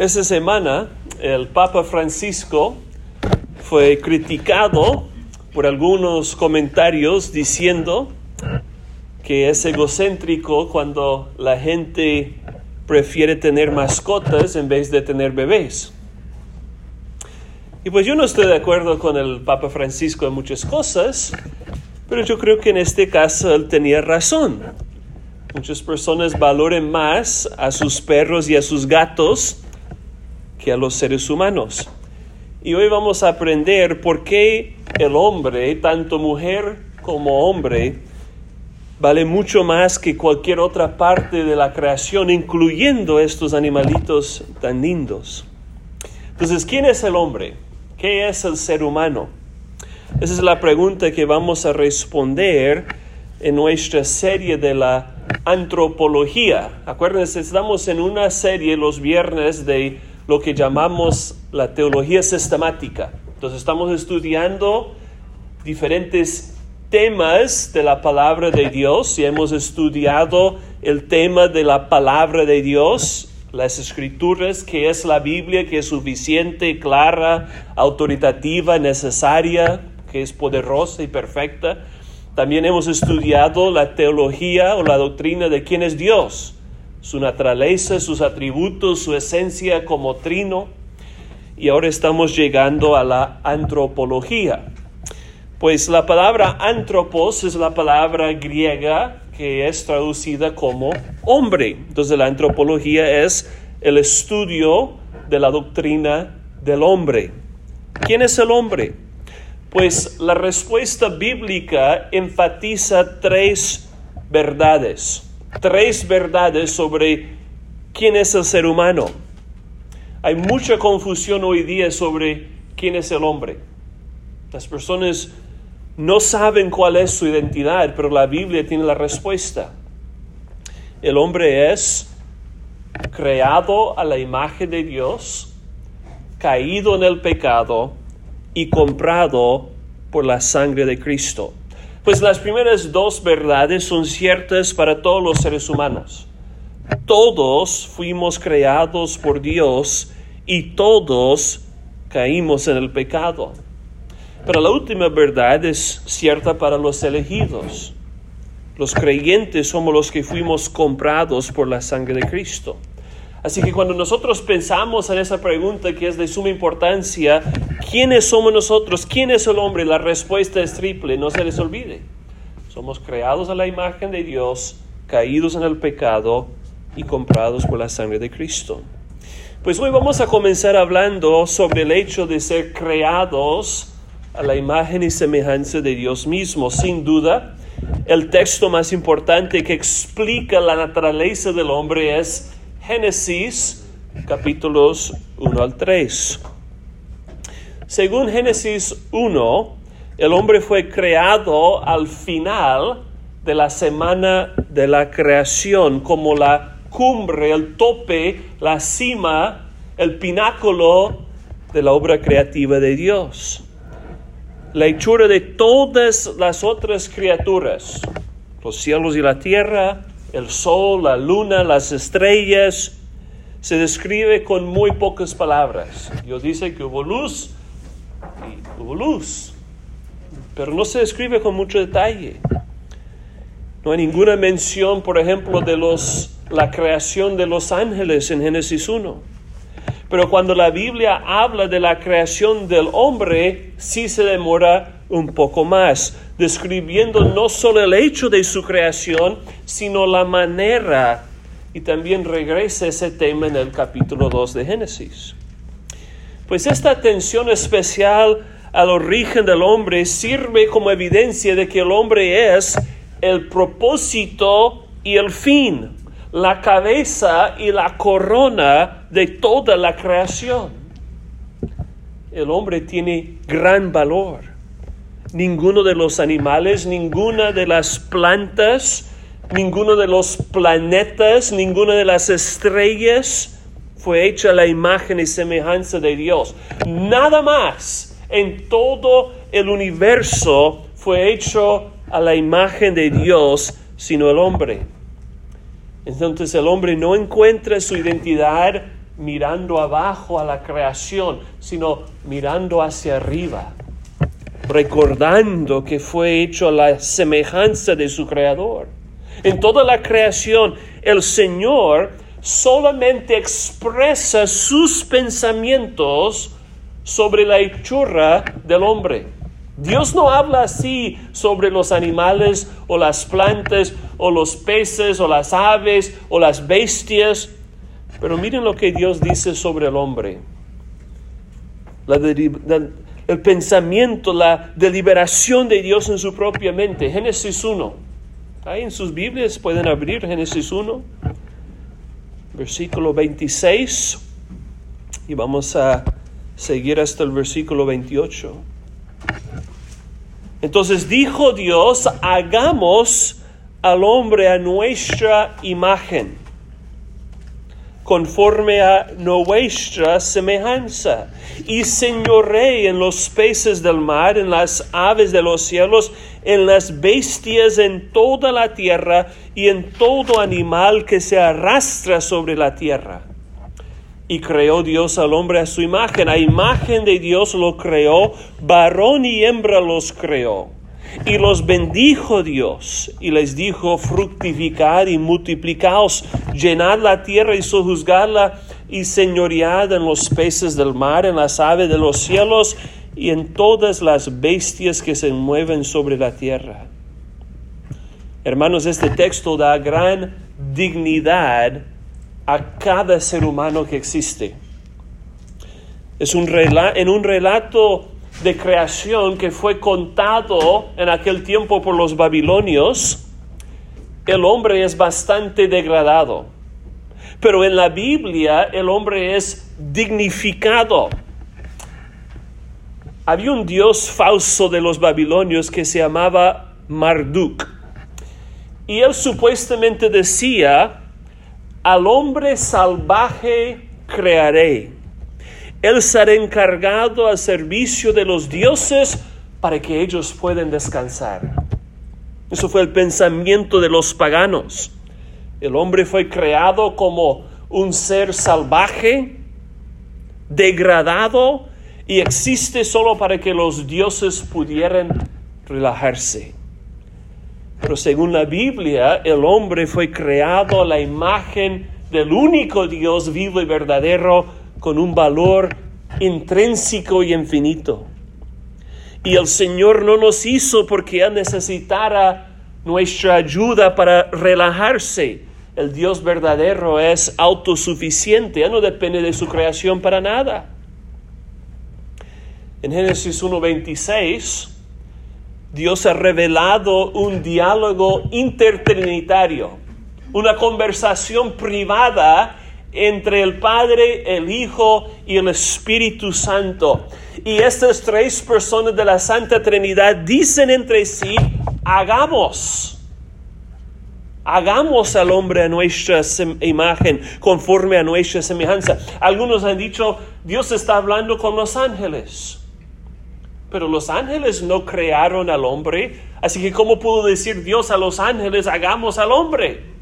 Esta semana el Papa Francisco fue criticado por algunos comentarios diciendo que es egocéntrico cuando la gente prefiere tener mascotas en vez de tener bebés. Y pues yo no estoy de acuerdo con el Papa Francisco en muchas cosas, pero yo creo que en este caso él tenía razón. Muchas personas valoren más a sus perros y a sus gatos que a los seres humanos. Y hoy vamos a aprender por qué el hombre, tanto mujer como hombre, vale mucho más que cualquier otra parte de la creación, incluyendo estos animalitos tan lindos. Entonces, ¿quién es el hombre? ¿Qué es el ser humano? Esa es la pregunta que vamos a responder en nuestra serie de la antropología. Acuérdense, estamos en una serie los viernes de lo que llamamos la teología sistemática. Entonces estamos estudiando diferentes temas de la palabra de Dios y hemos estudiado el tema de la palabra de Dios, las escrituras, que es la Biblia, que es suficiente, clara, autoritativa, necesaria, que es poderosa y perfecta. También hemos estudiado la teología o la doctrina de quién es Dios su naturaleza, sus atributos, su esencia como trino. Y ahora estamos llegando a la antropología. Pues la palabra antropos es la palabra griega que es traducida como hombre. Entonces la antropología es el estudio de la doctrina del hombre. ¿Quién es el hombre? Pues la respuesta bíblica enfatiza tres verdades tres verdades sobre quién es el ser humano. Hay mucha confusión hoy día sobre quién es el hombre. Las personas no saben cuál es su identidad, pero la Biblia tiene la respuesta. El hombre es creado a la imagen de Dios, caído en el pecado y comprado por la sangre de Cristo. Pues las primeras dos verdades son ciertas para todos los seres humanos. Todos fuimos creados por Dios y todos caímos en el pecado. Pero la última verdad es cierta para los elegidos. Los creyentes somos los que fuimos comprados por la sangre de Cristo. Así que cuando nosotros pensamos en esa pregunta que es de suma importancia, ¿quiénes somos nosotros? ¿Quién es el hombre? La respuesta es triple, no se les olvide. Somos creados a la imagen de Dios, caídos en el pecado y comprados por la sangre de Cristo. Pues hoy vamos a comenzar hablando sobre el hecho de ser creados a la imagen y semejanza de Dios mismo. Sin duda, el texto más importante que explica la naturaleza del hombre es Génesis capítulos 1 al 3. Según Génesis 1, el hombre fue creado al final de la semana de la creación, como la cumbre, el tope, la cima, el pináculo de la obra creativa de Dios. La hechura de todas las otras criaturas, los cielos y la tierra, el sol, la luna, las estrellas, se describe con muy pocas palabras. Dios dice que hubo luz y hubo luz, pero no se describe con mucho detalle. No hay ninguna mención, por ejemplo, de los, la creación de los ángeles en Génesis 1. Pero cuando la Biblia habla de la creación del hombre, sí se demora un poco más, describiendo no solo el hecho de su creación, sino la manera. Y también regresa ese tema en el capítulo 2 de Génesis. Pues esta atención especial al origen del hombre sirve como evidencia de que el hombre es el propósito y el fin, la cabeza y la corona de toda la creación. El hombre tiene gran valor ninguno de los animales, ninguna de las plantas, ninguno de los planetas, ninguna de las estrellas fue hecha la imagen y semejanza de Dios. Nada más en todo el universo fue hecho a la imagen de Dios, sino el hombre. Entonces el hombre no encuentra su identidad mirando abajo a la creación, sino mirando hacia arriba, recordando que fue hecho a la semejanza de su creador. En toda la creación, el Señor solamente expresa sus pensamientos sobre la hechura del hombre. Dios no habla así sobre los animales o las plantas o los peces o las aves o las bestias. Pero miren lo que Dios dice sobre el hombre. El pensamiento, la deliberación de Dios en su propia mente. Génesis 1. Ahí en sus Biblias pueden abrir Génesis 1, versículo 26. Y vamos a seguir hasta el versículo 28. Entonces dijo Dios, hagamos al hombre a nuestra imagen, conforme a nuestra semejanza, y señoré en los peces del mar, en las aves de los cielos, en las bestias, en toda la tierra, y en todo animal que se arrastra sobre la tierra. Y creó Dios al hombre a su imagen. A imagen de Dios lo creó, varón y hembra los creó. Y los bendijo Dios y les dijo, fructificad y multiplicaos, llenad la tierra y sojuzgadla y señoread en los peces del mar, en las aves de los cielos y en todas las bestias que se mueven sobre la tierra. Hermanos, este texto da gran dignidad a cada ser humano que existe. Es un en un relato de creación que fue contado en aquel tiempo por los babilonios, el hombre es bastante degradado. Pero en la Biblia el hombre es dignificado. Había un dios falso de los babilonios que se llamaba Marduk. Y él supuestamente decía, al hombre salvaje crearé. Él será encargado al servicio de los dioses para que ellos puedan descansar. Eso fue el pensamiento de los paganos. El hombre fue creado como un ser salvaje, degradado, y existe solo para que los dioses pudieran relajarse. Pero según la Biblia, el hombre fue creado a la imagen del único Dios vivo y verdadero con un valor intrínseco y infinito. Y el Señor no nos hizo porque Él necesitara nuestra ayuda para relajarse. El Dios verdadero es autosuficiente, Él no depende de su creación para nada. En Génesis 1.26 Dios ha revelado un diálogo intertrinitario, una conversación privada entre el Padre, el Hijo y el Espíritu Santo. Y estas tres personas de la Santa Trinidad dicen entre sí, hagamos. Hagamos al hombre a nuestra imagen, conforme a nuestra semejanza. Algunos han dicho, Dios está hablando con los ángeles. Pero los ángeles no crearon al hombre, así que ¿cómo pudo decir Dios a los ángeles, hagamos al hombre?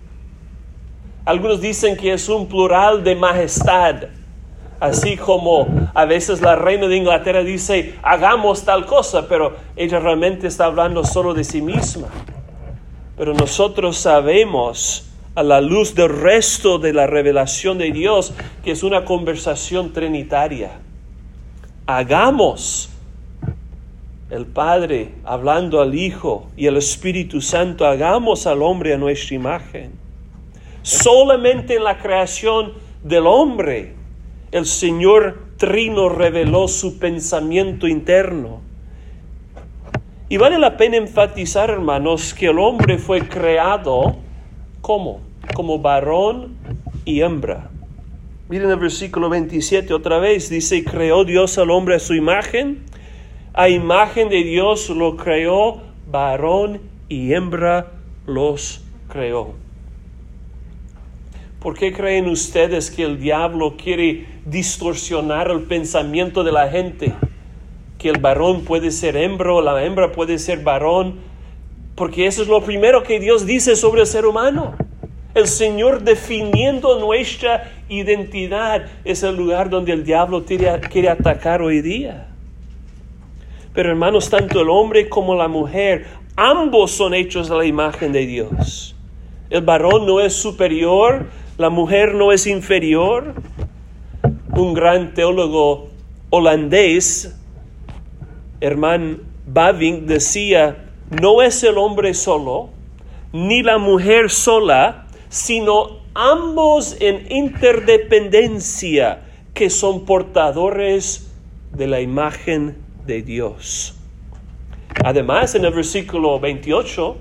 Algunos dicen que es un plural de majestad, así como a veces la reina de Inglaterra dice, hagamos tal cosa, pero ella realmente está hablando solo de sí misma. Pero nosotros sabemos a la luz del resto de la revelación de Dios que es una conversación trinitaria. Hagamos el Padre hablando al Hijo y el Espíritu Santo, hagamos al hombre a nuestra imagen. Solamente en la creación del hombre el Señor Trino reveló su pensamiento interno. Y vale la pena enfatizar, hermanos, que el hombre fue creado como, como varón y hembra. Miren el versículo 27 otra vez, dice, creó Dios al hombre a su imagen a imagen de Dios lo creó, varón y hembra los creó. ¿Por qué creen ustedes que el diablo quiere distorsionar el pensamiento de la gente? Que el varón puede ser hembra o la hembra puede ser varón. Porque eso es lo primero que Dios dice sobre el ser humano. El Señor definiendo nuestra identidad es el lugar donde el diablo quiere, atacar hoy día. Pero hermanos, tanto el hombre como la mujer, ambos son hechos a la imagen de Dios. El varón no es superior, la mujer no es inferior. Un gran teólogo holandés, Herman Baving, decía, no es el hombre solo, ni la mujer sola, sino ambos en interdependencia que son portadores de la imagen de Dios. Además, en el versículo 28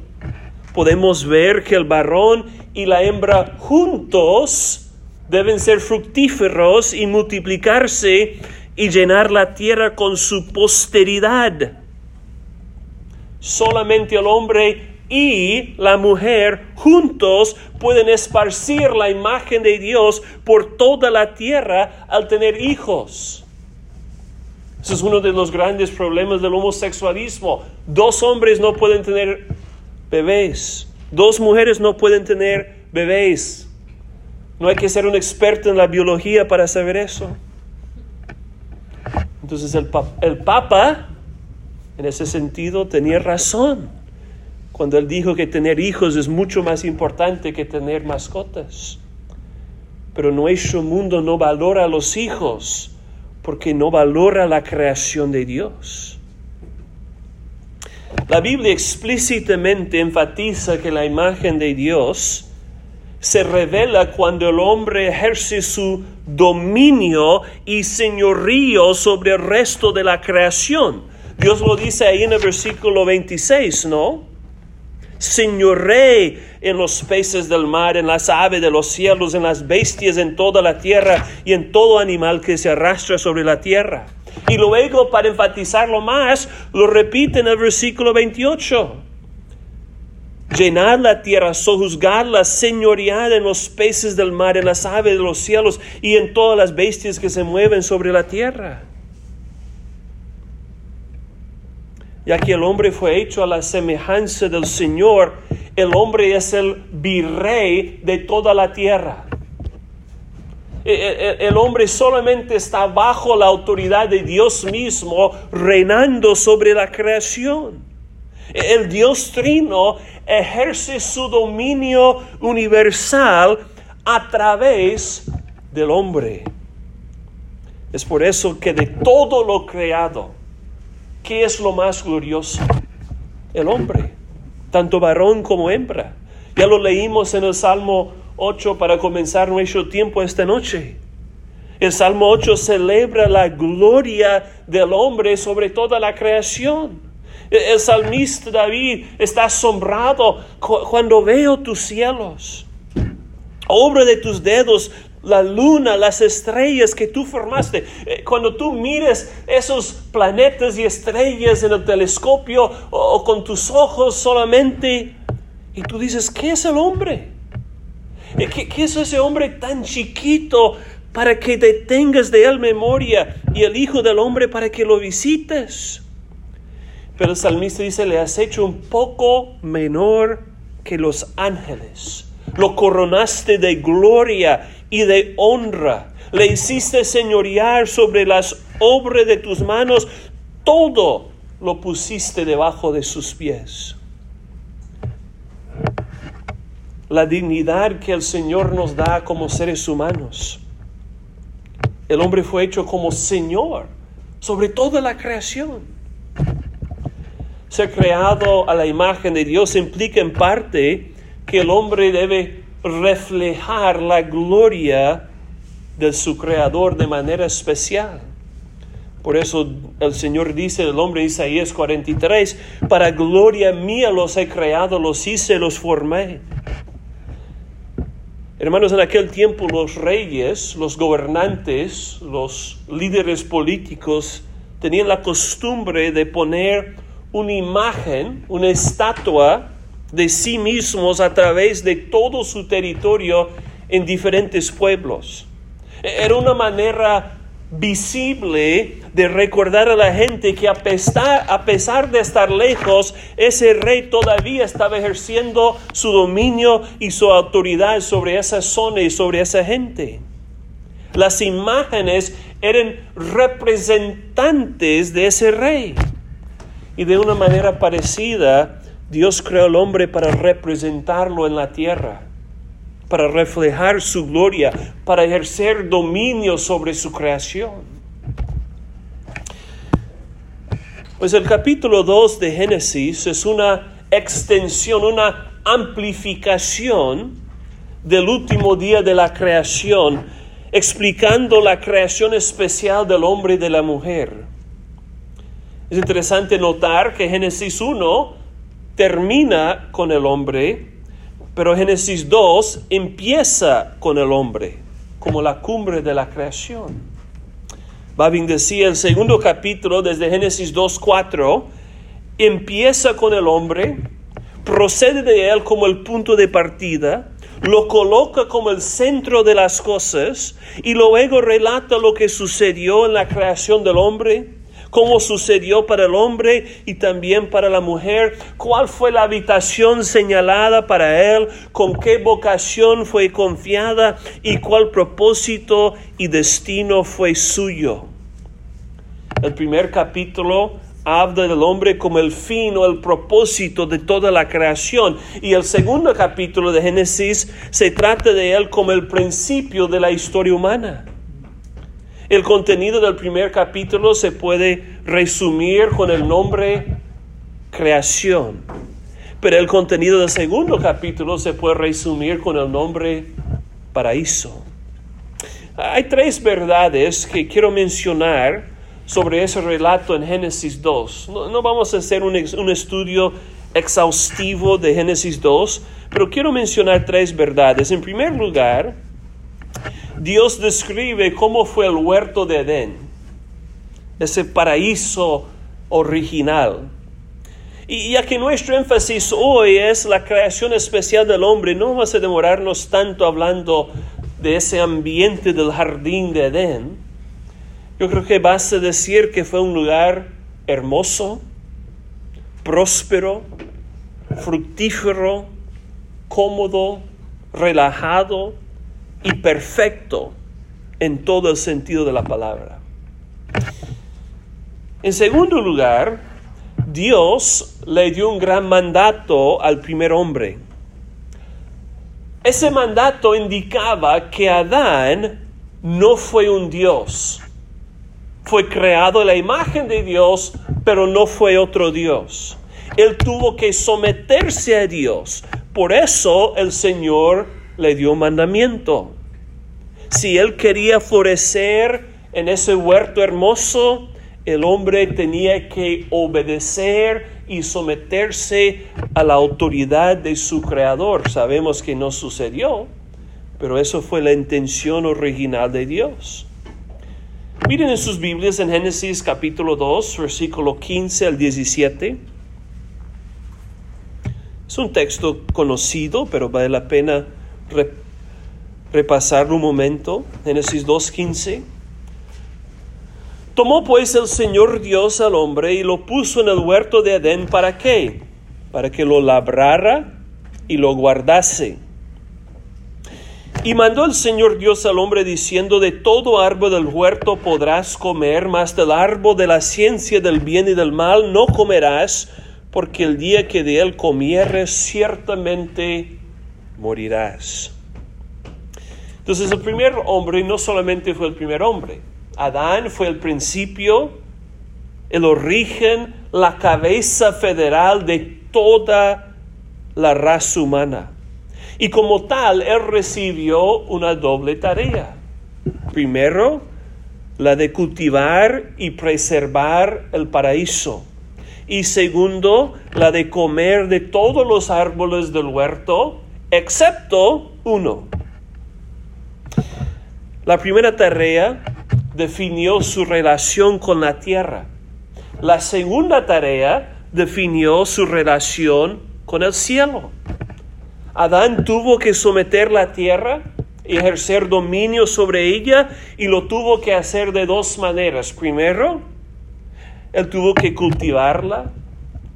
podemos ver que el varón y la hembra juntos deben ser fructíferos y multiplicarse y llenar la tierra con su posteridad. Solamente el hombre y la mujer juntos pueden esparcir la imagen de Dios por toda la tierra al tener hijos. Ese es uno de los grandes problemas del homosexualismo. Dos hombres no pueden tener bebés. Dos mujeres no pueden tener bebés. No hay que ser un experto en la biología para saber eso. Entonces el, el Papa, en ese sentido, tenía razón cuando él dijo que tener hijos es mucho más importante que tener mascotas. Pero nuestro mundo no valora a los hijos porque no valora la creación de Dios. La Biblia explícitamente enfatiza que la imagen de Dios se revela cuando el hombre ejerce su dominio y señorío sobre el resto de la creación. Dios lo dice ahí en el versículo 26, ¿no? Señoré en los peces del mar, en las aves de los cielos, en las bestias, en toda la tierra y en todo animal que se arrastra sobre la tierra. Y luego, para enfatizarlo más, lo repite en el versículo 28. Llenad la tierra, sojuzgadla, señoread en los peces del mar, en las aves de los cielos y en todas las bestias que se mueven sobre la tierra. ya que el hombre fue hecho a la semejanza del Señor, el hombre es el virrey de toda la tierra. El hombre solamente está bajo la autoridad de Dios mismo, reinando sobre la creación. El Dios Trino ejerce su dominio universal a través del hombre. Es por eso que de todo lo creado, ¿Qué es lo más glorioso? El hombre, tanto varón como hembra. Ya lo leímos en el Salmo 8 para comenzar nuestro tiempo esta noche. El Salmo 8 celebra la gloria del hombre sobre toda la creación. El salmista David está asombrado cuando veo tus cielos. Obra de tus dedos, la luna, las estrellas que tú formaste. Eh, cuando tú mires esos planetas y estrellas en el telescopio o, con tus ojos solamente, y tú dices, ¿qué es el hombre? ¿Qué, ¿Qué, es ese hombre tan chiquito para que te tengas de él memoria y el Hijo del Hombre para que lo visites? Pero el salmista dice, le has hecho un poco menor que los ángeles. Lo coronaste de gloria y de honra. Le hiciste señorear sobre las obras de tus manos. Todo lo pusiste debajo de sus pies. La dignidad que el Señor nos da como seres humanos. El hombre fue hecho como Señor sobre toda la creación. Ser creado a la imagen de Dios implica en parte que el hombre debe reflejar la gloria de su creador de manera especial. Por eso el Señor dice el hombre Isaías 43, para gloria mía los he creado, los hice, los formé. Hermanos, en aquel tiempo los reyes, los gobernantes, los líderes políticos tenían la costumbre de poner una imagen, una estatua de sí mismos a través de todo su territorio en diferentes pueblos. Era una manera visible de recordar a la gente que a pesar, a pesar de estar lejos, ese rey todavía estaba ejerciendo su dominio y su autoridad sobre esa zona y sobre esa gente. Las imágenes eran representantes de ese rey. Y de una manera parecida, Dios creó al hombre para representarlo en la tierra para reflejar su gloria, para ejercer dominio sobre su creación. Pues el capítulo 2 de Génesis es una extensión, una amplificación del último día de la creación, explicando la creación especial del hombre y de la mujer. Es interesante notar que Génesis 1 termina con el hombre pero Génesis 2 empieza con el hombre, como la cumbre de la creación. Babin decía el segundo capítulo, desde Génesis 2, 4, empieza con el hombre, procede de él como el punto de partida, lo coloca como el centro de las cosas y luego relata lo que sucedió en la creación del hombre cómo sucedió para el hombre y también para la mujer, cuál fue la habitación señalada para él, con qué vocación fue confiada y cuál propósito y destino fue suyo. El primer capítulo habla del hombre como el fin o el propósito de toda la creación. Y el segundo capítulo de Génesis se trata de él como el principio de la historia humana. El contenido del primer capítulo se puede resumir con el nombre creación, pero el contenido del segundo capítulo se puede resumir con el nombre paraíso. Hay tres verdades que quiero mencionar sobre ese relato en Génesis 2. No, vamos a hacer un, un estudio exhaustivo de Génesis 2, pero quiero mencionar tres verdades. En primer lugar, Dios describe cómo fue el huerto de Edén, ese paraíso original. Y ya que nuestro énfasis hoy es la creación especial del hombre, no vamos a demorarnos tanto hablando de ese ambiente del jardín de Edén. Yo creo que basta decir que fue un lugar hermoso, próspero, fructífero, cómodo, relajado, y perfecto en todo el sentido de la palabra. En segundo lugar, Dios le dio un gran mandato al primer hombre. Ese mandato indicaba que Adán no fue un Dios. Fue creado la imagen de Dios, pero no fue otro Dios. Él tuvo que someterse a Dios. Por eso el Señor le dio mandamiento. Si él quería florecer en ese huerto hermoso, el hombre tenía que obedecer y someterse a la autoridad de su creador. Sabemos que no sucedió, pero eso fue la intención original de Dios. Miren en sus Biblias en Génesis capítulo 2, versículo 15 al 17. Es un texto conocido, pero vale la pena repasarlo un momento. Génesis 2.15. Tomó pues el Señor Dios al hombre y lo puso en el huerto de Edén. ¿Para qué? Para que lo labrara y lo guardase. Y mandó el Señor Dios al hombre diciendo, de todo árbol del huerto podrás comer, mas del árbol de la ciencia del bien y del mal no comerás, porque el día que de él comieres ciertamente morirás. Entonces el primer hombre no solamente fue el primer hombre, Adán fue el principio, el origen, la cabeza federal de toda la raza humana. Y como tal, él recibió una doble tarea. Primero, la de cultivar y preservar el paraíso. Y segundo, la de comer de todos los árboles del huerto excepto uno. La primera tarea definió su relación con la tierra. La segunda tarea definió su relación con el cielo. Adán tuvo que someter la tierra, y ejercer dominio sobre ella y lo tuvo que hacer de dos maneras. Primero, él tuvo que cultivarla,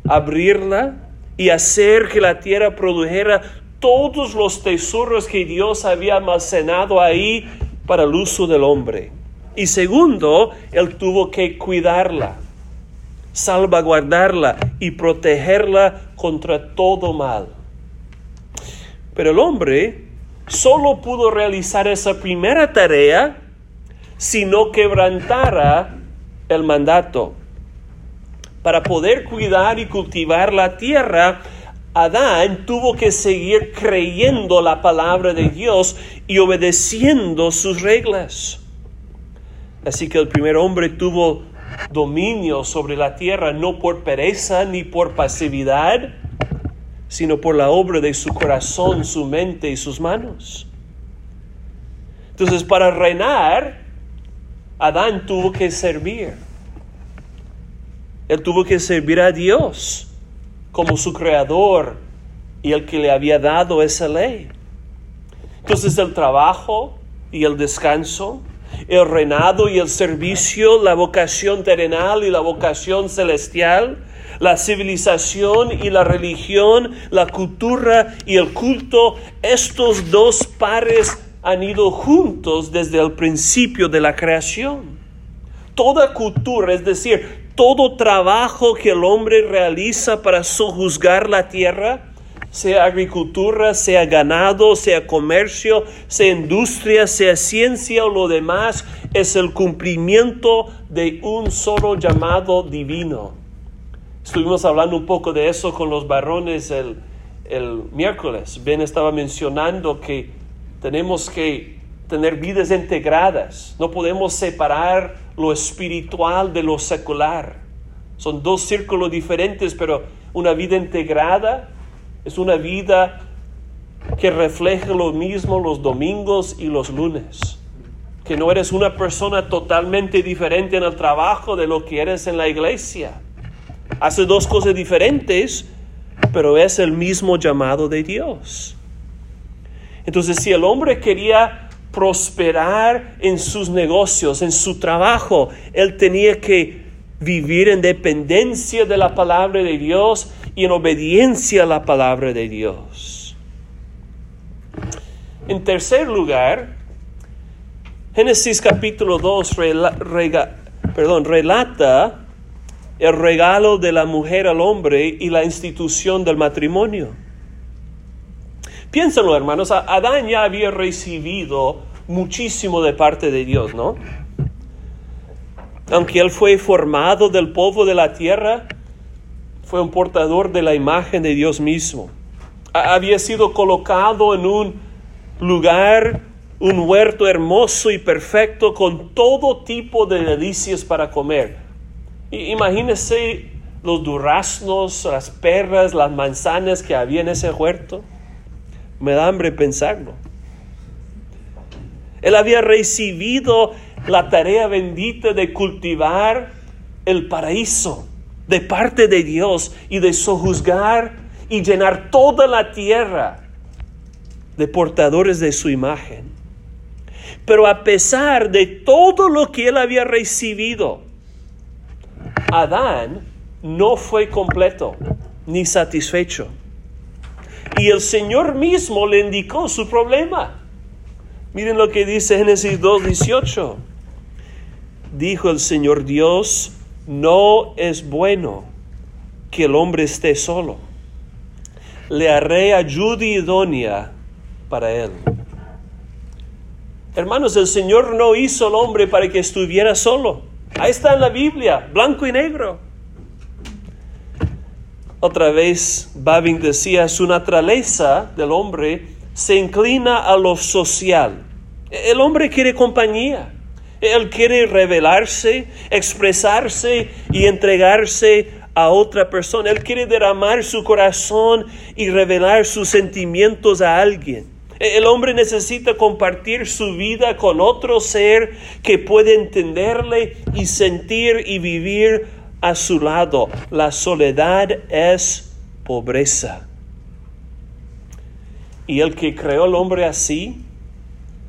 abrirla y hacer que la tierra produjera todos los tesoros que Dios había almacenado ahí para el uso del hombre. Y segundo, él tuvo que cuidarla, salvaguardarla y protegerla contra todo mal. Pero el hombre solo pudo realizar esa primera tarea si no quebrantara el mandato. Para poder cuidar y cultivar la tierra, Adán tuvo que seguir creyendo la palabra de Dios y obedeciendo sus reglas. Así que el primer hombre tuvo dominio sobre la tierra no por pereza ni por pasividad, sino por la obra de su corazón, su mente y sus manos. Entonces, para reinar, Adán tuvo que servir. Él tuvo que servir a Dios como su creador y el que le había dado esa ley. Entonces el trabajo y el descanso, el reinado y el servicio, la vocación terrenal y la vocación celestial, la civilización y la religión, la cultura y el culto, estos dos pares han ido juntos desde el principio de la creación. Toda cultura, es decir, todo trabajo que el hombre realiza para sojuzgar la tierra, sea agricultura, sea ganado, sea comercio, sea industria, sea ciencia o lo demás, es el cumplimiento de un solo llamado divino. Estuvimos hablando un poco de eso con los varones el, el miércoles. Ben estaba mencionando que tenemos que tener vidas integradas. No podemos separar lo espiritual de lo secular. Son dos círculos diferentes, pero una vida integrada es una vida que refleja lo mismo los domingos y los lunes. Que no eres una persona totalmente diferente en el trabajo de lo que eres en la iglesia. Hace dos cosas diferentes, pero es el mismo llamado de Dios. Entonces, si el hombre quería prosperar en sus negocios, en su trabajo, él tenía que vivir en dependencia de la palabra de Dios y en obediencia a la palabra de Dios. En tercer lugar, Génesis capítulo 2 perdón, relata el regalo de la mujer al hombre y la institución del matrimonio. Piénsalo, hermanos, Adán ya había recibido muchísimo de parte de Dios, ¿no? Aunque él fue formado del polvo de la tierra, fue un portador de la imagen de Dios mismo. Había sido colocado en un lugar, un huerto hermoso y perfecto con todo tipo de delicias para comer. Imagínese los duraznos, las perras, las manzanas que había en ese huerto. Me da hambre pensarlo. Él había recibido la tarea bendita de cultivar el paraíso de parte de Dios y de sojuzgar y llenar toda la tierra de portadores de su imagen. Pero a pesar de todo lo que él había recibido, Adán no fue completo ni satisfecho. Y el Señor mismo le indicó su problema. Miren lo que dice Génesis 2.18. Dijo el Señor Dios, no es bueno que el hombre esté solo. Le haré ayuda idónea para él. Hermanos, el Señor no hizo al hombre para que estuviera solo. Ahí está en la Biblia, blanco y negro. Otra vez, Babin decía, su naturaleza del hombre se inclina a lo social. El hombre quiere compañía. Él quiere revelarse, expresarse y entregarse a otra persona. Él quiere derramar su corazón y revelar sus sentimientos a alguien. El hombre necesita compartir su vida con otro ser que puede entenderle y sentir y vivir a su lado. La soledad es pobreza. Y el que creó al hombre así,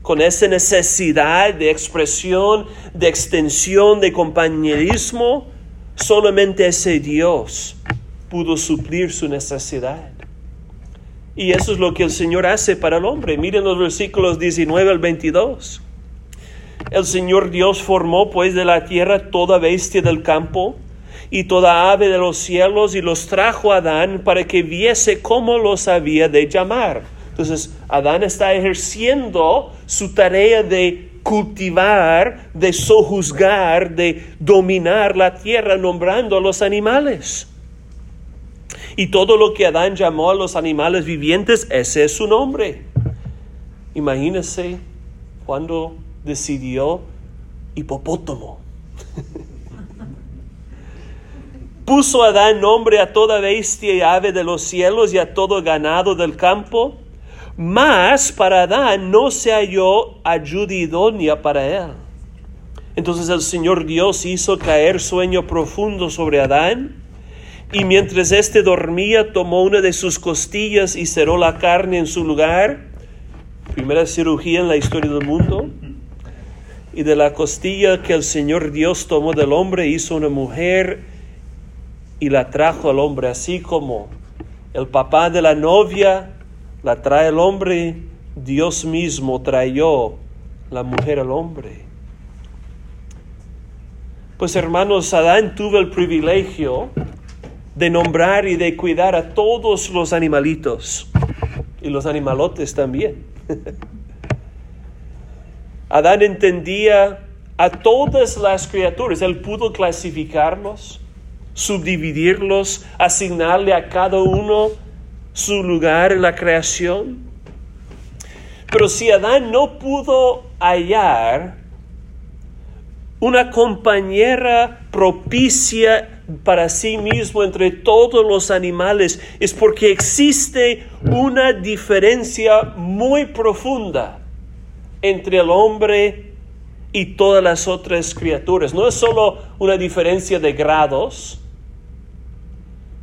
con esa necesidad de expresión, de extensión, de compañerismo, solamente ese Dios pudo suplir su necesidad. Y eso es lo que el Señor hace para el hombre. Miren los versículos 19 al 22. El Señor Dios formó pues de la tierra toda bestia del campo y toda ave de los cielos y los trajo a Adán para que viese cómo los había de llamar. Entonces, Adán está ejerciendo su tarea de cultivar, de sojuzgar, de dominar la tierra, nombrando a los animales. Y todo lo que Adán llamó a los animales vivientes, ese es su nombre. Imagínense cuando decidió hipopótamo. Puso Adán nombre a toda bestia y ave de los cielos y a todo ganado del campo mas para Adán no se halló ayuda idónea para él. Entonces el Señor Dios hizo caer sueño profundo sobre Adán, y mientras éste dormía tomó una de sus costillas y cerró la carne en su lugar. Primera cirugía en la historia del mundo. Y de la costilla que el Señor Dios tomó del hombre hizo una mujer y la trajo al hombre, así como el papá de la novia la trae el hombre, Dios mismo trayó la mujer al hombre. Pues hermanos, Adán tuvo el privilegio de nombrar y de cuidar a todos los animalitos y los animalotes también. Adán entendía a todas las criaturas, él pudo clasificarlos, subdividirlos, asignarle a cada uno su lugar en la creación. Pero si Adán no pudo hallar una compañera propicia para sí mismo entre todos los animales, es porque existe una diferencia muy profunda entre el hombre y todas las otras criaturas. No es solo una diferencia de grados,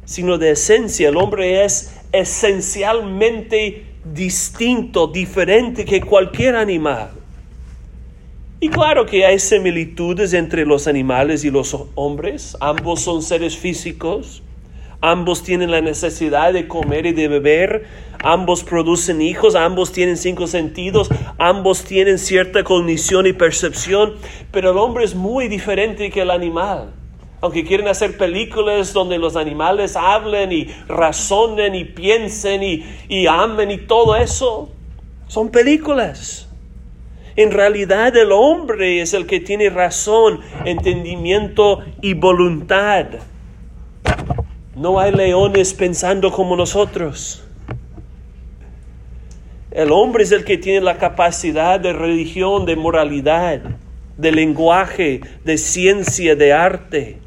sino de esencia. El hombre es esencialmente distinto, diferente que cualquier animal. Y claro que hay similitudes entre los animales y los hombres. Ambos son seres físicos. Ambos tienen la necesidad de comer y de beber. Ambos producen hijos. Ambos tienen cinco sentidos. Ambos tienen cierta cognición y percepción. Pero el hombre es muy diferente que el animal aunque quieren hacer películas donde los animales hablen y razonen y piensen y, y amen y todo eso, son películas. En realidad el hombre es el que tiene razón, entendimiento y voluntad. No hay leones pensando como nosotros. El hombre es el que tiene la capacidad de religión, de moralidad, de lenguaje, de ciencia, de arte.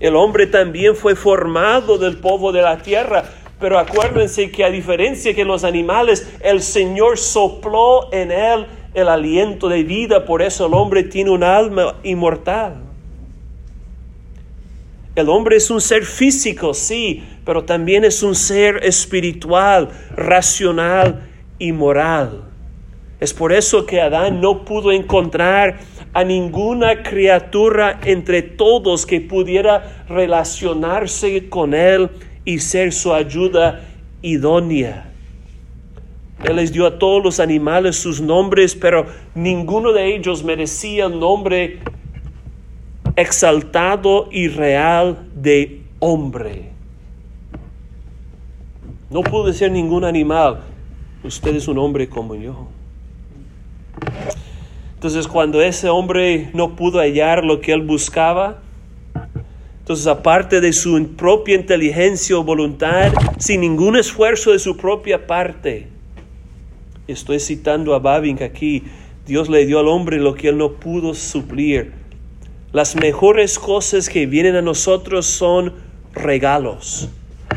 El hombre también fue formado del polvo de la tierra, pero acuérdense que a diferencia que los animales, el Señor sopló en él el aliento de vida, por eso el hombre tiene un alma inmortal. El hombre es un ser físico, sí, pero también es un ser espiritual, racional y moral. Es por eso que Adán no pudo encontrar a ninguna criatura entre todos que pudiera relacionarse con Él y ser su ayuda idónea. Él les dio a todos los animales sus nombres, pero ninguno de ellos merecía el nombre exaltado y real de hombre. No pude ser ningún animal. Usted es un hombre como yo. Entonces cuando ese hombre no pudo hallar lo que él buscaba, entonces aparte de su propia inteligencia o voluntad, sin ningún esfuerzo de su propia parte, estoy citando a Babink aquí, Dios le dio al hombre lo que él no pudo suplir. Las mejores cosas que vienen a nosotros son regalos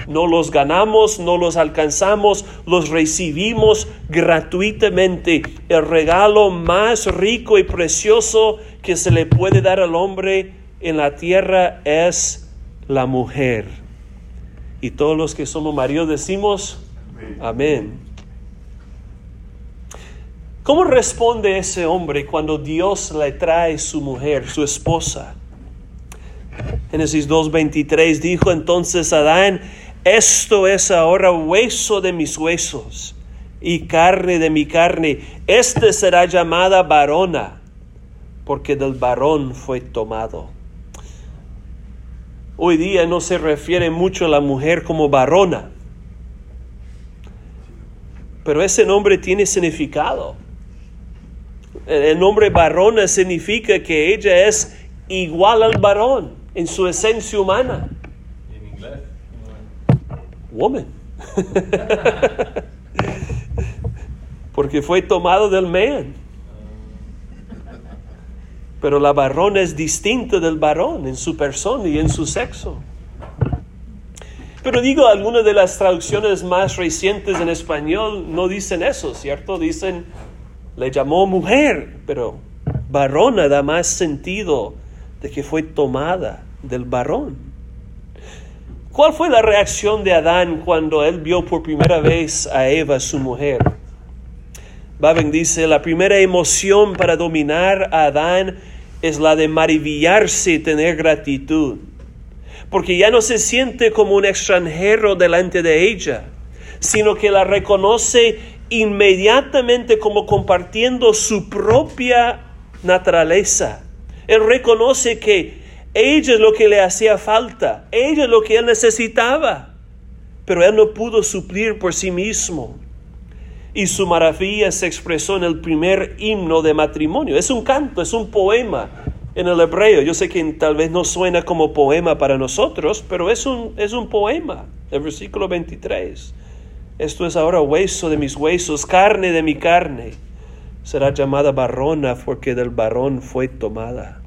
no los ganamos, no los alcanzamos, los recibimos gratuitamente. El regalo más rico y precioso que se le puede dar al hombre en la tierra es la mujer. Y todos los que somos maridos decimos, amén. ¿Cómo responde ese hombre cuando Dios le trae su mujer, su esposa? Génesis 2.23 dijo entonces Adán, esto es ahora hueso de mis huesos y carne de mi carne. Este será llamada varona, porque del varón fue tomado. Hoy día no se refiere mucho a la mujer como varona, pero ese nombre tiene significado. El nombre varona significa que ella es igual al varón en su esencia humana. En inglés. Woman. Porque fue tomado del man. Pero la varona es distinta del varón en su persona y en su sexo. Pero digo, algunas de las traducciones más recientes en español no dicen eso, ¿cierto? Dicen le llamó mujer, pero varona da más sentido de que fue tomada del varón. ¿Cuál fue la reacción de Adán cuando él vio por primera vez a Eva, su mujer? Baben dice, la primera emoción para dominar a Adán es la de maravillarse y tener gratitud, porque ya no se siente como un extranjero delante de ella, sino que la reconoce inmediatamente como compartiendo su propia naturaleza. Él reconoce que ella es lo que le hacía falta, ella es lo que él necesitaba, pero él no pudo suplir por sí mismo. Y su maravilla se expresó en el primer himno de matrimonio. Es un canto, es un poema en el hebreo. Yo sé que tal vez no suena como poema para nosotros, pero es un, es un poema, el versículo 23. Esto es ahora hueso de mis huesos, carne de mi carne. Será llamada varona porque del varón fue tomada.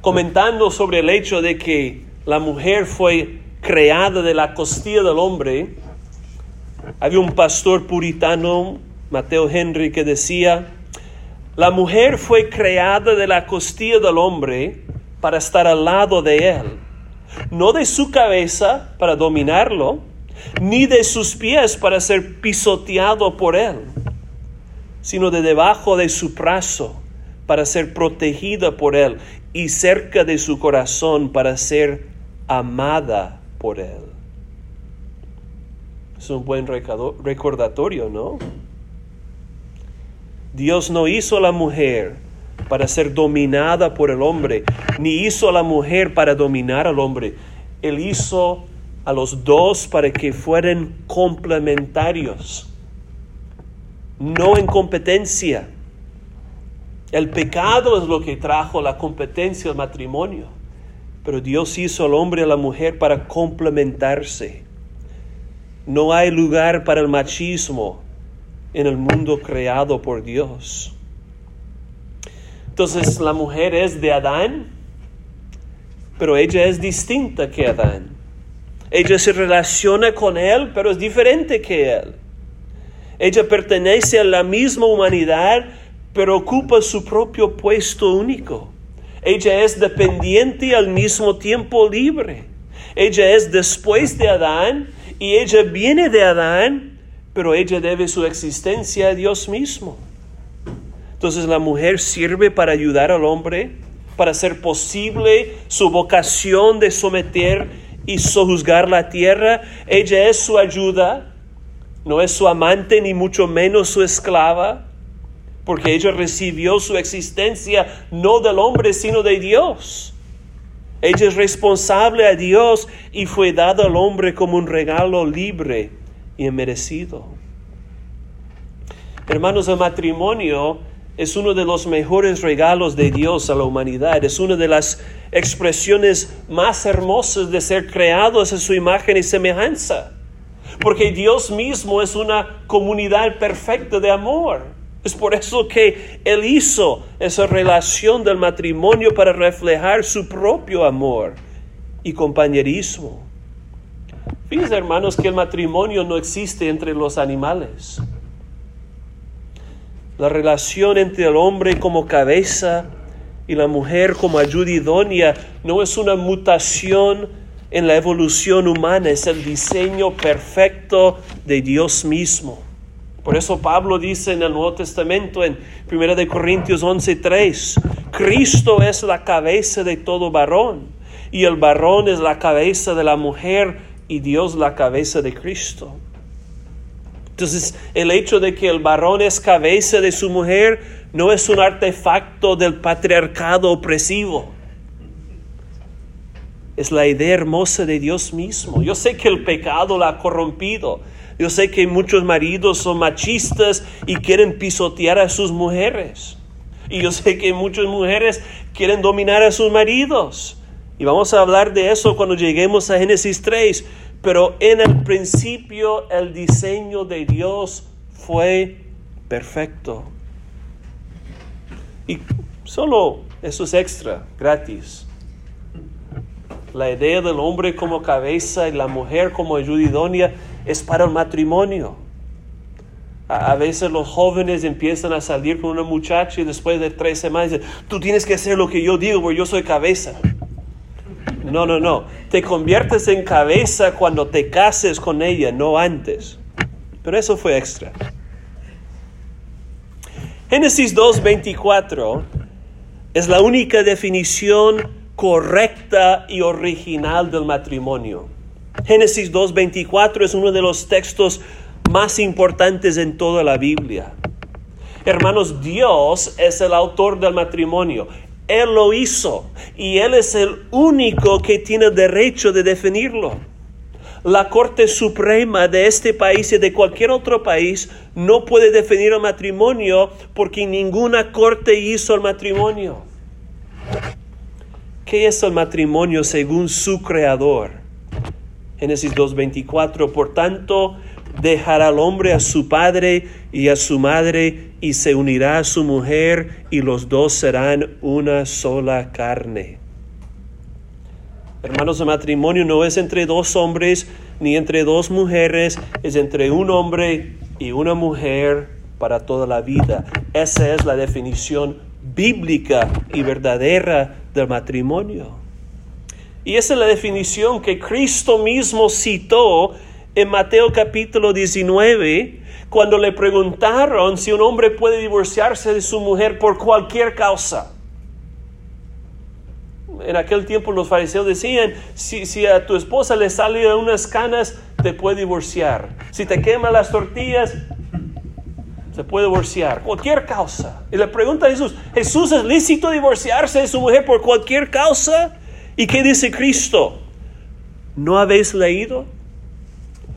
Comentando sobre el hecho de que la mujer fue creada de la costilla del hombre, había un pastor puritano, Mateo Henry, que decía, la mujer fue creada de la costilla del hombre para estar al lado de él, no de su cabeza para dominarlo, ni de sus pies para ser pisoteado por él, sino de debajo de su brazo para ser protegida por él y cerca de su corazón para ser amada por él. Es un buen recordatorio, ¿no? Dios no hizo a la mujer para ser dominada por el hombre, ni hizo a la mujer para dominar al hombre. Él hizo a los dos para que fueran complementarios, no en competencia. El pecado es lo que trajo la competencia al matrimonio, pero Dios hizo al hombre y a la mujer para complementarse. No hay lugar para el machismo en el mundo creado por Dios. Entonces la mujer es de Adán, pero ella es distinta que Adán. Ella se relaciona con Él, pero es diferente que Él. Ella pertenece a la misma humanidad, pero ocupa su propio puesto único. Ella es dependiente y al mismo tiempo libre. Ella es después de Adán y ella viene de Adán, pero ella debe su existencia a Dios mismo. Entonces la mujer sirve para ayudar al hombre, para hacer posible su vocación de someter y sojuzgar la tierra. Ella es su ayuda, no es su amante ni mucho menos su esclava, porque ella recibió su existencia no del hombre, sino de Dios. Ella es responsable a Dios y fue dada al hombre como un regalo libre y merecido. Hermanos, el matrimonio es uno de los mejores regalos de Dios a la humanidad. Es una de las expresiones más hermosas de ser creados a su imagen y semejanza. Porque Dios mismo es una comunidad perfecta de amor. Es por eso que Él hizo esa relación del matrimonio para reflejar su propio amor y compañerismo. Fíjense, hermanos, que el matrimonio no existe entre los animales. La relación entre el hombre como cabeza y la mujer como ayuda idónea no es una mutación en la evolución humana, es el diseño perfecto de Dios mismo. Por eso Pablo dice en el Nuevo Testamento, en 1 Corintios 11:3, Cristo es la cabeza de todo varón, y el varón es la cabeza de la mujer, y Dios la cabeza de Cristo. Entonces, el hecho de que el varón es cabeza de su mujer no es un artefacto del patriarcado opresivo. Es la idea hermosa de Dios mismo. Yo sé que el pecado la ha corrompido. Yo sé que muchos maridos son machistas y quieren pisotear a sus mujeres. Y yo sé que muchas mujeres quieren dominar a sus maridos. Y vamos a hablar de eso cuando lleguemos a Génesis 3. Pero en el principio el diseño de Dios fue perfecto. Y solo eso es extra, gratis. La idea del hombre como cabeza y la mujer como ayuda idónea es para el matrimonio. A, veces los jóvenes empiezan a salir con una muchacha y después de tres semanas dicen, tú tienes que hacer lo que yo digo porque yo soy cabeza. No, no, no. Te conviertes en cabeza cuando te cases con ella, no antes. Pero eso fue extra. Génesis 2.24 es la única definición correcta y original del matrimonio. Génesis 2.24 es uno de los textos más importantes en toda la Biblia. Hermanos, Dios es el autor del matrimonio. Él lo hizo y Él es el único que tiene derecho de definirlo. La Corte Suprema de este país y de cualquier otro país no puede definir el matrimonio porque ninguna corte hizo el matrimonio. ¿Qué es el matrimonio según su creador? Génesis 2.24, por tanto, dejará al hombre a su padre y a su madre y se unirá a su mujer y los dos serán una sola carne. Hermanos, el matrimonio no es entre dos hombres ni entre dos mujeres, es entre un hombre y una mujer para toda la vida. Esa es la definición bíblica y verdadera del matrimonio. Y esa es la definición que Cristo mismo citó en Mateo capítulo 19, cuando le preguntaron si un hombre puede divorciarse de su mujer por cualquier causa. En aquel tiempo los fariseos decían, si, si a tu esposa le salen unas canas, te puede divorciar. Si te queman las tortillas, se puede divorciar. Cualquier causa. Y le pregunta a Jesús, ¿Jesús es lícito divorciarse de su mujer por cualquier causa? ¿Y qué dice Cristo? ¿No habéis leído?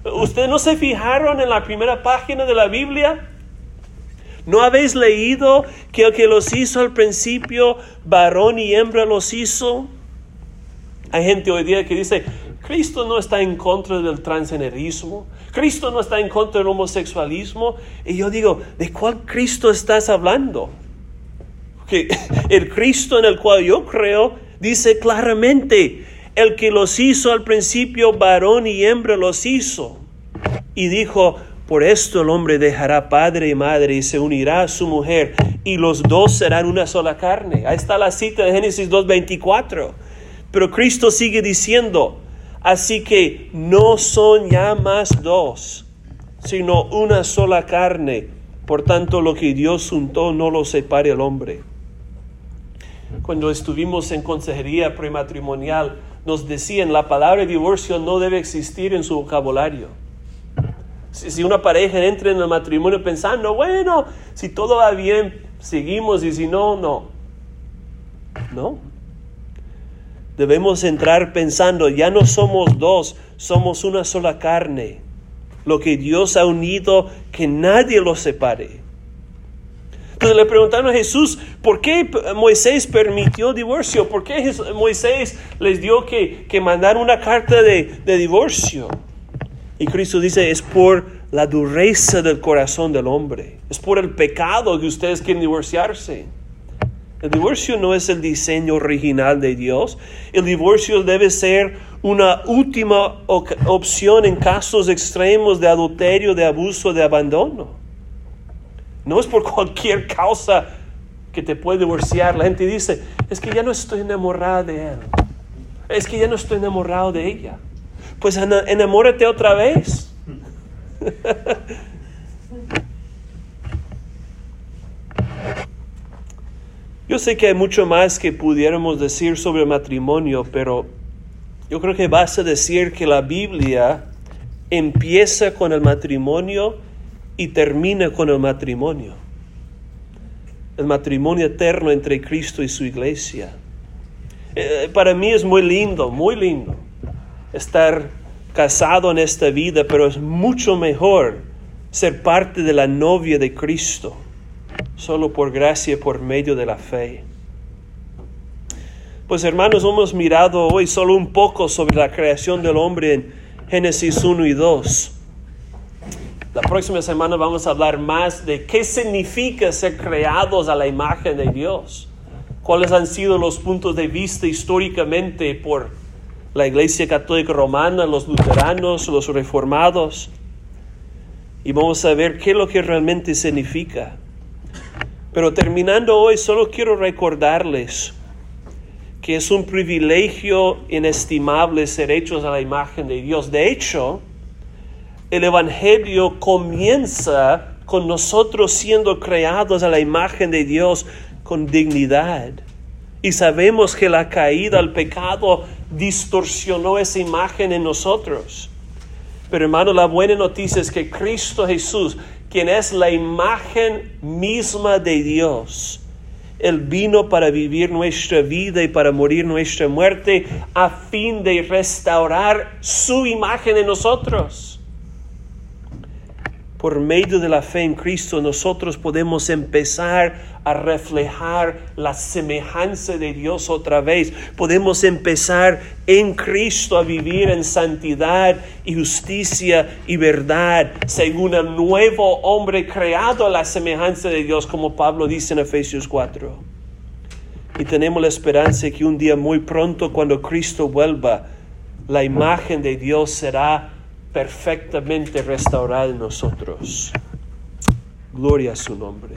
¿Ustedes no se fijaron en la primera página de la Biblia? ¿No habéis leído que el que los hizo al principio, varón y hembra los hizo? Hay gente hoy día que dice, Cristo no está en contra del transgenerismo, Cristo no está en contra del homosexualismo. Y yo digo, ¿de cuál Cristo estás hablando? Que el Cristo en el cual yo creo dice claramente, el que los hizo al principio, varón y hembra los hizo. Y dijo, por esto el hombre dejará padre y madre y se unirá a su mujer y los dos serán una sola carne. Ahí está la cita de Génesis 2.24. Pero Cristo sigue diciendo, así que no son ya más dos, sino una sola carne. Por tanto, lo que Dios juntó no lo separe el hombre. Cuando estuvimos en consejería prematrimonial, nos decían la palabra divorcio no debe existir en su vocabulario. Si, una pareja entra en el matrimonio pensando, bueno, si todo va bien, seguimos y si no, no. No. Debemos entrar pensando, ya no somos dos, somos una sola carne. Lo que Dios ha unido, que nadie lo separe. Le preguntaron a Jesús, ¿por qué Moisés permitió divorcio? ¿Por qué Moisés les dio que, que mandar una carta de, de divorcio? Y Cristo dice, es por la dureza del corazón del hombre, es por el pecado que ustedes quieren divorciarse. El divorcio no es el diseño original de Dios. El divorcio debe ser una última opción en casos extremos de adulterio, de abuso, de abandono. No es por cualquier causa que te puede divorciar. La gente dice, es que ya no estoy enamorada de él. Es que ya no estoy enamorado de ella. Pues enamórate otra vez. Yo sé que hay mucho más que pudiéramos decir sobre el matrimonio, pero yo creo que basta decir que la Biblia empieza con el matrimonio y termina con el matrimonio. El matrimonio eterno entre Cristo y su iglesia. Eh, para mí es muy lindo, muy lindo estar casado en esta vida, pero es mucho mejor ser parte de la novia de Cristo, solo por gracia, por medio de la fe. Pues hermanos, hemos mirado hoy solo un poco sobre la creación del hombre en Génesis 1 y 2. La próxima semana vamos a hablar más de qué significa ser creados a la imagen de Dios. Cuáles han sido los puntos de vista históricamente por la Iglesia Católica Romana, los luteranos, los reformados. Y vamos a ver qué es lo que realmente significa. Pero terminando hoy, solo quiero recordarles que es un privilegio inestimable ser hechos a la imagen de Dios. De hecho, el Evangelio comienza con nosotros siendo creados a la imagen de Dios con dignidad. Y sabemos que la caída al pecado distorsionó esa imagen en nosotros. Pero hermano, la buena noticia es que Cristo Jesús, quien es la imagen misma de Dios, él vino para vivir nuestra vida y para morir nuestra muerte a fin de restaurar su imagen en nosotros. Por medio de la fe en Cristo nosotros podemos empezar a reflejar la semejanza de Dios otra vez. Podemos empezar en Cristo a vivir en santidad y justicia y verdad, según el nuevo hombre creado a la semejanza de Dios, como Pablo dice en Efesios 4. Y tenemos la esperanza que un día muy pronto, cuando Cristo vuelva, la imagen de Dios será perfectamente restaurada en nosotros. Gloria a su nombre.